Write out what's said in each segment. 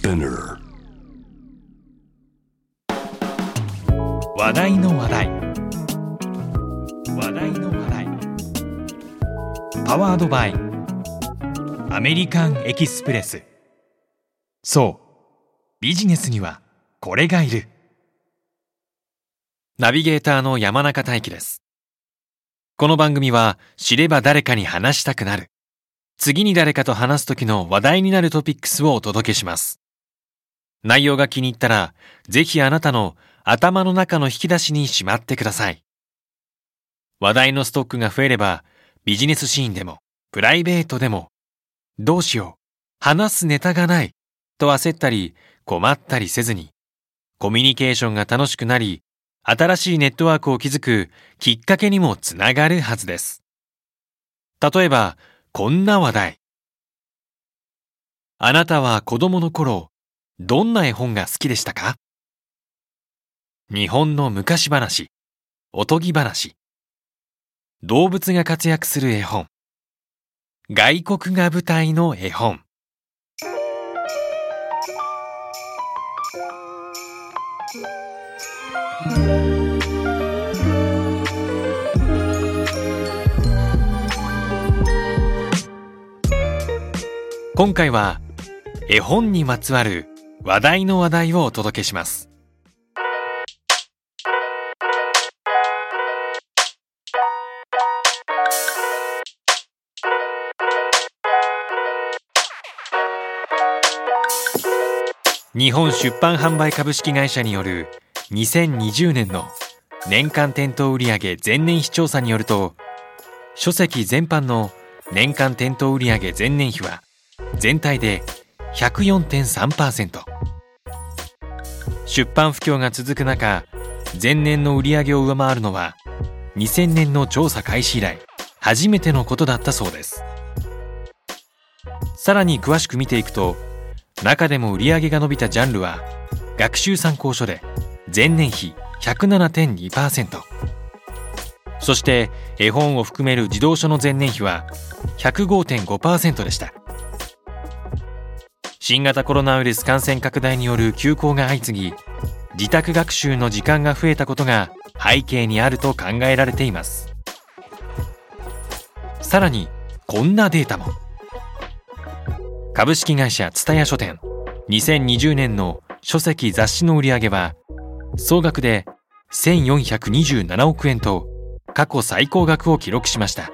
Spinner 話題の話題。話題の話題。パワードバイ。アメリカンエキスプレス。そう。ビジネスにはこれがいる。ナビゲーターの山中大輝です。この番組は知れば誰かに話したくなる。次に誰かと話す時の話題になるトピックスをお届けします。内容が気に入ったらぜひあなたの頭の中の引き出しにしまってください。話題のストックが増えれば、ビジネスシーンでも、プライベートでも、どうしよう、話すネタがない、と焦ったり、困ったりせずに、コミュニケーションが楽しくなり、新しいネットワークを築くきっかけにもつながるはずです。例えば、こんな話題。あなたは子供の頃、どんな絵本が好きでしたか？日本の昔話、おとぎ話、動物が活躍する絵本、外国が舞台の絵本。今回は絵本にまつわる話題の話題をお届けします。日本出版販売株式会社による2020年の年間店頭売上前年比調査によると書籍全般の年間店頭売上前年比は全体で104.3%出版不況が続く中前年の売り上げを上回るのは2000年の調査開始以来初めてのことだったそうです。さらに詳しく見ていくと中でも売り上げが伸びたジャンルは学習参考書で前年比107.2%そして絵本を含める児童書の前年比は105.5%でした。新型コロナウイルス感染拡大による休校が相次ぎ自宅学習の時間が増えたことが背景にあると考えられています。さらにこんなデータも。株式会社蔦屋書店2020年の書籍雑誌の売り上げは総額で1427億円と過去最高額を記録しました。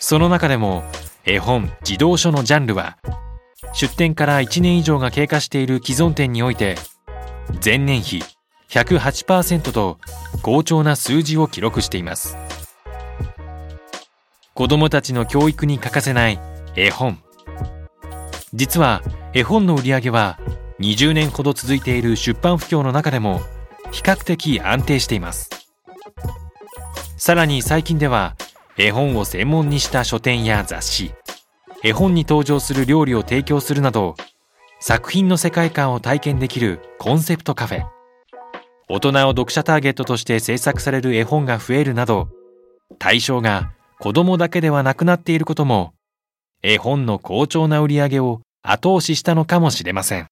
その中でも絵本児童書のジャンルは出店から1年以上が経過している既存店において前年比108%と好調な数字を記録しています。子どもたちの教育に欠かせない絵本。実は絵本の売り上げは20年ほど続いている出版不況の中でも比較的安定しています。さらに最近では絵本を専門にした書店や雑誌絵本に登場する料理を提供するなど作品の世界観を体験できるコンセプトカフェ大人を読者ターゲットとして制作される絵本が増えるなど対象が子供だけではなくなっていることも絵本の好調な売り上げを後押ししたのかもしれません。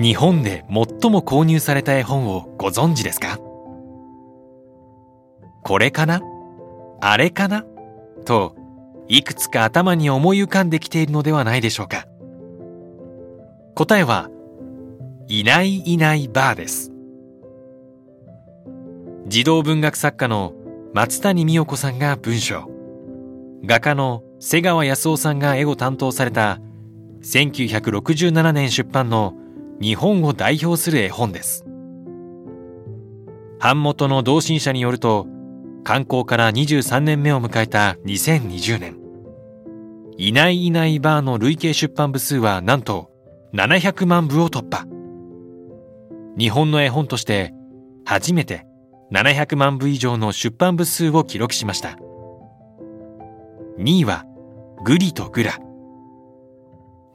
日本で最も購入された絵本をご存知ですか？これかな？あれかな？といくつか頭に思い浮かんできているのではないでしょうか。答えはいないいないバーです。児童文学作家の松谷美代子さんが文章。画家の瀬川康夫さんが絵を担当された1967年出版の日本を代表する絵本です版元の同心者によると刊行から23年目を迎えた2020年いないいないバーの累計出版部数はなんと700万部を突破。日本の絵本として初めて700万部以上の出版部数を記録しました。2位はグリとグラ。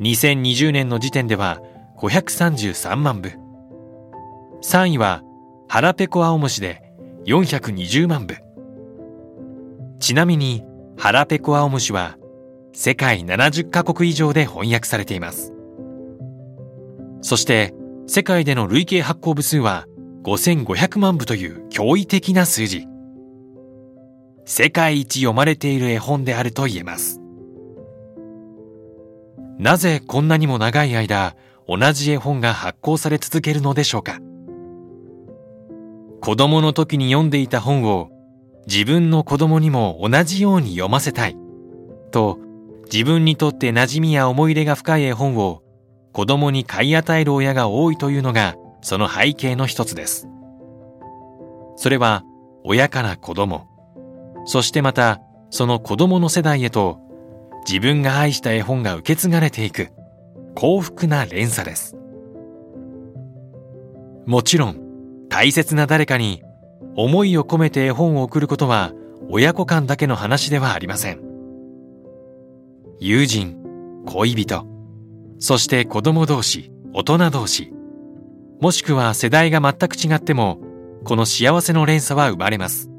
2020年の時点では533万部。3位は腹ペコ青虫で420万部。ちなみに腹ペコ青虫は世界70カ国以上で翻訳されています。そして世界での累計発行部数は5500万部という驚異的な数字。世界一読まれている絵本であると言えます。なぜこんなにも長い間同じ絵本が発行され続けるのでしょうか。子供の時に読んでいた本を自分の子供にも同じように読ませたい。と自分にとって馴染みや思い入れが深い絵本を子供に買い与える親が多いというのがその背景の一つです。それは親から子供。そしてまたその子供の世代へと自分が愛した絵本が受け継がれていく。幸福な連鎖です。もちろん大切な誰かに思いを込めて絵本を送ることは親子間だけの話ではありません。友人恋人そして子供同士大人同士もしくは世代が全く違ってもこの幸せの連鎖は生まれます。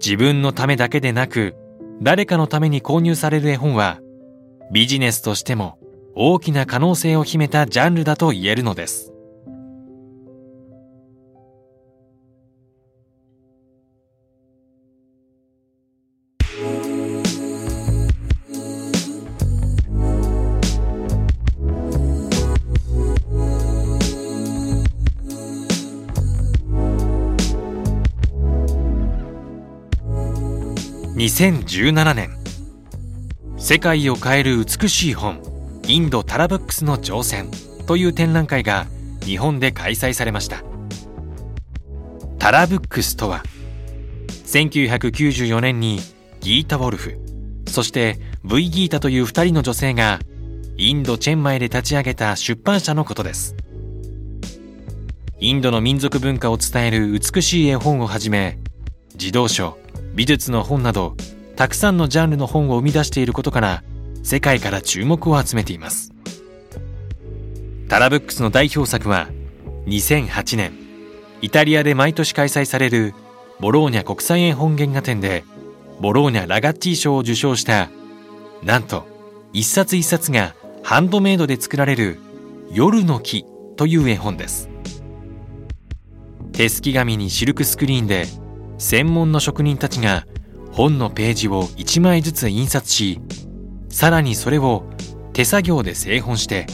自分のためだけでなく誰かのために購入される絵本はビジネスとしても大きな可能性を秘めたジャンルだと言えるのです。2017年世界を変える美しい本インドタラブックスの挑戦という展覧会が日本で開催されました。タラブックスとは1994年にギータ・ウォルフそして V ギータという2人の女性がインド・チェンマイで立ち上げた出版社のことです。インドの民族文化を伝える美しい絵本をはじめ児童書美術の本などたくさんのジャンルの本を生み出していることから世界から注目を集めています。タラブックスの代表作は2008年イタリアで毎年開催されるボローニャ国際絵本原画展でボローニャラガッティ賞を受賞したなんと一冊一冊がハンドメイドで作られる夜の木という絵本です。手すき紙にシルクスクリーンで専門の職人たちが本のページを1枚ずつ印刷しさらにそれを手作業で製本して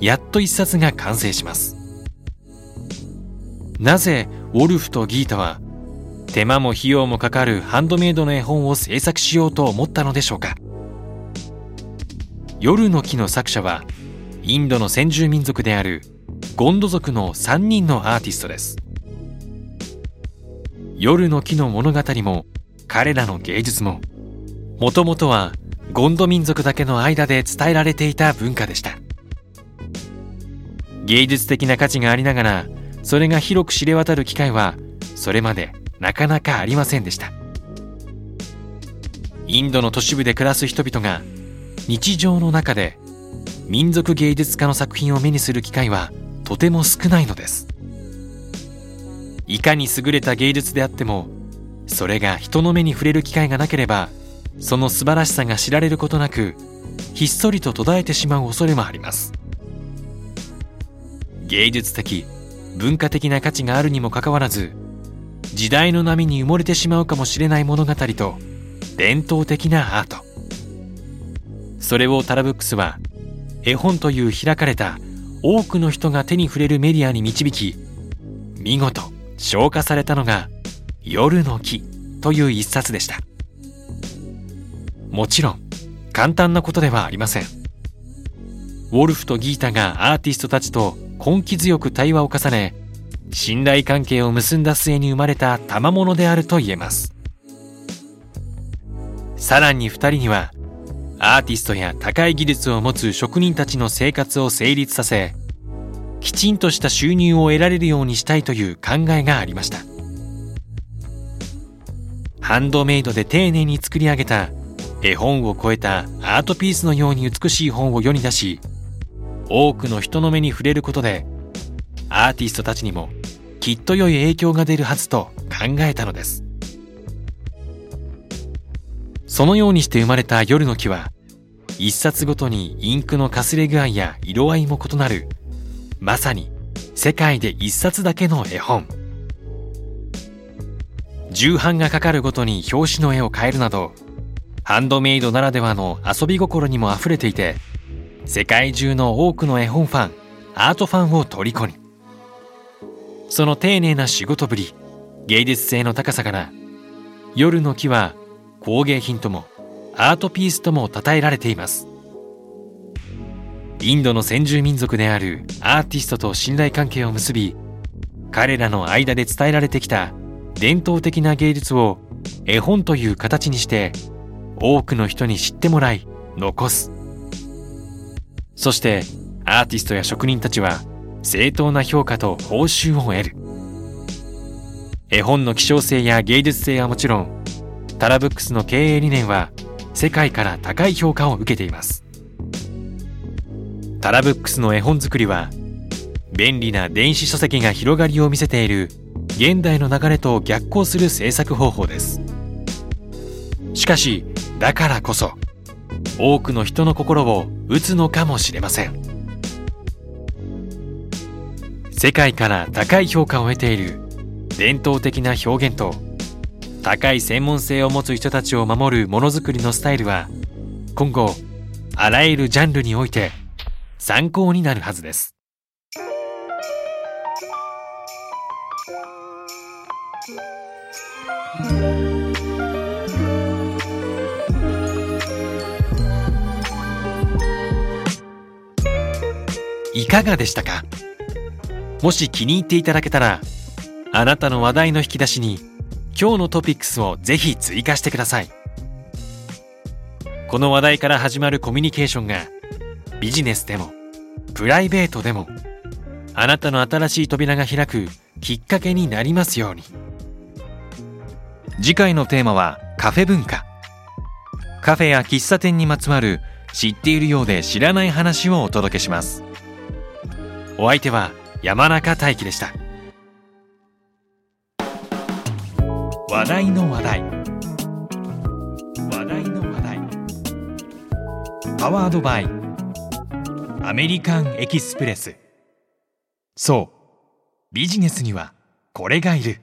やっと一冊が完成します。なぜウォルフとギータは手間も費用もかかるハンドメイドの絵本を制作しようと思ったのでしょうか。夜の木の作者はインドの先住民族であるゴンド族の3人のアーティストです。夜の木の物語も彼らの芸術ももともとはゴンド民族だけの間で伝えられていた文化でした。芸術的な価値がありながらそれが広く知れ渡る機会はそれまでなかなかありませんでした。インドの都市部で暮らす人々が日常の中で民族芸術家の作品を目にする機会はとても少ないのです。いかに優れた芸術であってもそれが人の目に触れる機会がなければその素晴らしさが知られることなくひっそりと途絶えてしまう恐れもあります。芸術的文化的な価値があるにもかかわらず時代の波に埋もれてしまうかもしれない物語と伝統的なアート。それをタラブックスは絵本という開かれた多くの人が手に触れるメディアに導き見事消化されたのが「夜の木」という一冊でした。もちろん簡単なことではありません。ウォルフとギータがアーティストたちと根気強く対話を重ね信頼関係を結んだ末に生まれた賜物であると言えます。さらに2人にはアーティストや高い技術を持つ職人たちの生活を成立させきちんとした収入を得られるようにしたいという考えがありました。ハンドメイドで丁寧に作り上げた絵本を超えたアートピースのように美しい本を世に出し多くの人の目に触れることでアーティストたちにもきっと良い影響が出るはずと考えたのです。そのようにして生まれた夜の木は一冊ごとにインクのかすれ具合や色合いも異なるまさに世界で一冊だけの絵本。重版がかかるごとに表紙の絵を変えるなどハンドメイドならではの遊び心にも溢れていて世界中の多くの絵本ファンアートファンを虜に。その丁寧な仕事ぶり芸術性の高さから夜の木は工芸品ともアートピースとも称えられています。インドの先住民族であるアーティストと信頼関係を結び彼らの間で伝えられてきた伝統的な芸術を絵本という形にして多くの人に知ってもらい残す。そしてアーティストや職人たちは正当な評価と報酬を得る。絵本の希少性や芸術性はもちろんタラブックスの経営理念は世界から高い評価を受けています。タラブックスの絵本作りは便利な電子書籍が広がりを見せている現代の流れと逆行する制作方法です。しかしだからこそ多くの人の心を打つのかもしれません。世界から高い評価を得ている伝統的な表現と高い専門性を持つ人たちを守るものづくりのスタイルは今後あらゆるジャンルにおいて参考になるはずです。いかがでしたか？もし気に入っていただけたらあなたの話題の引き出しに今日のトピックスをぜひ追加してください。この話題から始まるコミュニケーションがビジネスでもプライベートでもあなたの新しい扉が開くきっかけになりますように。次回のテーマはカフェ文化。カフェや喫茶店にまつわる知っているようで知らない話をお届けします。お相手は山中大輝でした。話題の話題。話題の話題。パワードバイ。アメリカンエキスプレス。そう。ビジネスにはこれがいる。